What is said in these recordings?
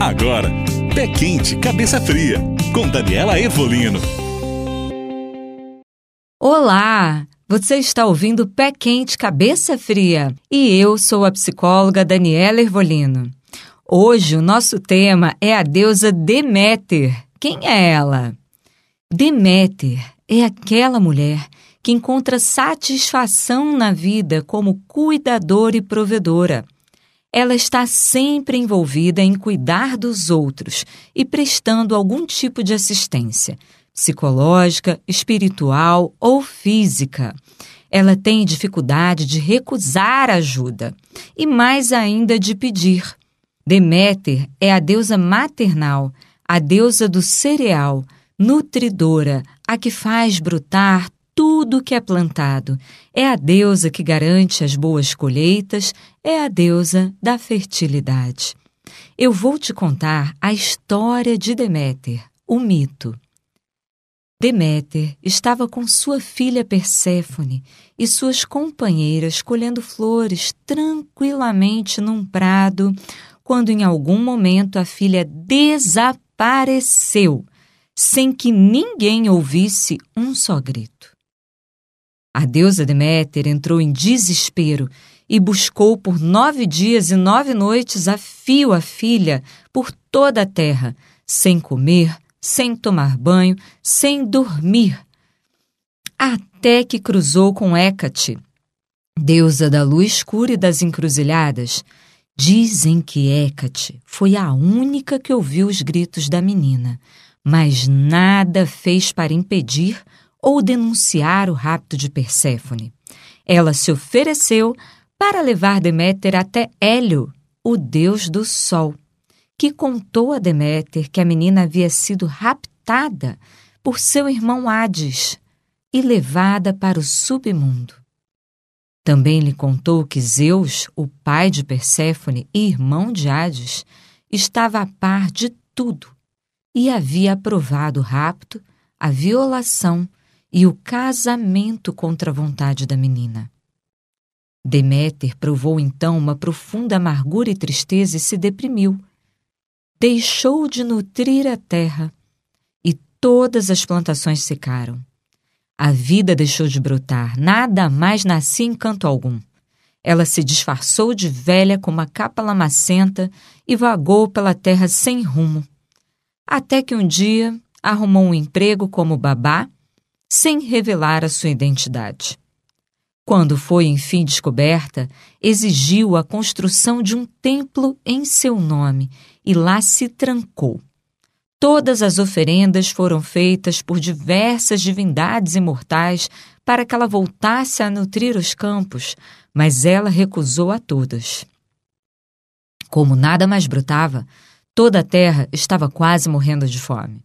Agora, Pé Quente, Cabeça Fria, com Daniela Evolino. Olá! Você está ouvindo Pé Quente, Cabeça Fria e eu sou a psicóloga Daniela Ervolino. Hoje o nosso tema é a deusa Deméter. Quem é ela? Deméter é aquela mulher que encontra satisfação na vida como cuidadora e provedora. Ela está sempre envolvida em cuidar dos outros e prestando algum tipo de assistência, psicológica, espiritual ou física. Ela tem dificuldade de recusar ajuda e mais ainda de pedir. Deméter é a deusa maternal, a deusa do cereal, nutridora, a que faz brotar tudo que é plantado. É a deusa que garante as boas colheitas, é a deusa da fertilidade. Eu vou te contar a história de Deméter, o mito. Deméter estava com sua filha Perséfone e suas companheiras colhendo flores tranquilamente num prado, quando em algum momento a filha desapareceu, sem que ninguém ouvisse um só grito. A deusa Deméter entrou em desespero e buscou por nove dias e nove noites a fio a filha por toda a terra, sem comer, sem tomar banho, sem dormir, até que cruzou com Hécate, deusa da luz escura e das encruzilhadas. Dizem que Hécate foi a única que ouviu os gritos da menina, mas nada fez para impedir ou denunciar o rapto de Perséfone. Ela se ofereceu para levar Deméter até Hélio, o deus do sol, que contou a Deméter que a menina havia sido raptada por seu irmão Hades e levada para o submundo. Também lhe contou que Zeus, o pai de Perséfone e irmão de Hades, estava a par de tudo e havia aprovado o rapto, a violação e o casamento contra a vontade da menina. Deméter provou então uma profunda amargura e tristeza e se deprimiu. Deixou de nutrir a terra e todas as plantações secaram. A vida deixou de brotar, nada mais nascia em canto algum. Ela se disfarçou de velha com uma capa lamacenta e vagou pela terra sem rumo. Até que um dia arrumou um emprego como babá sem revelar a sua identidade. Quando foi enfim descoberta, exigiu a construção de um templo em seu nome e lá se trancou. Todas as oferendas foram feitas por diversas divindades imortais para que ela voltasse a nutrir os campos, mas ela recusou a todas. Como nada mais brotava, toda a terra estava quase morrendo de fome.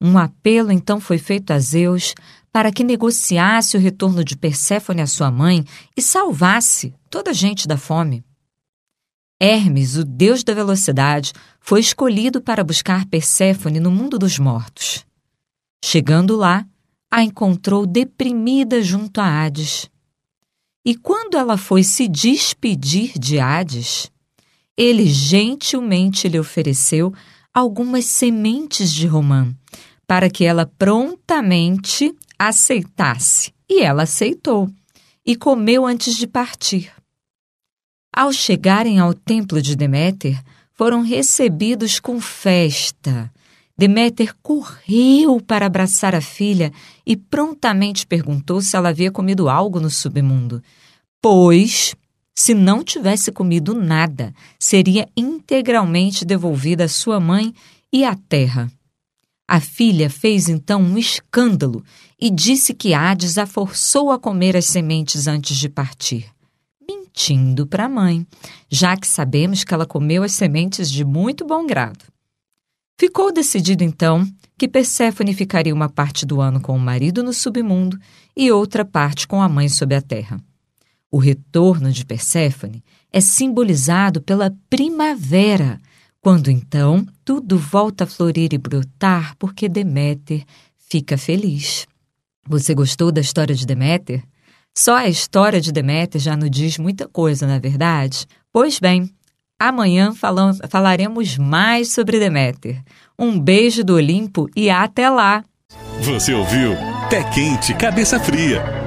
Um apelo então foi feito a Zeus para que negociasse o retorno de Perséfone à sua mãe e salvasse toda a gente da fome. Hermes, o deus da velocidade, foi escolhido para buscar Perséfone no mundo dos mortos. Chegando lá, a encontrou deprimida junto a Hades. E quando ela foi se despedir de Hades, ele gentilmente lhe ofereceu algumas sementes de romã para que ela prontamente aceitasse. E ela aceitou e comeu antes de partir. Ao chegarem ao templo de Deméter, foram recebidos com festa. Deméter correu para abraçar a filha e prontamente perguntou se ela havia comido algo no submundo, pois, se não tivesse comido nada, seria integralmente devolvida à sua mãe e à terra. A filha fez então um escândalo e disse que Hades a forçou a comer as sementes antes de partir. Mentindo para a mãe, já que sabemos que ela comeu as sementes de muito bom grado. Ficou decidido então que Perséfone ficaria uma parte do ano com o marido no submundo e outra parte com a mãe sob a terra. O retorno de Perséfone é simbolizado pela primavera, quando então tudo volta a florir e brotar porque Deméter fica feliz. Você gostou da história de Deméter? Só a história de Deméter já nos diz muita coisa, na é verdade? Pois bem, amanhã falam, falaremos mais sobre Deméter. Um beijo do Olimpo e até lá! Você ouviu Pé Quente, Cabeça Fria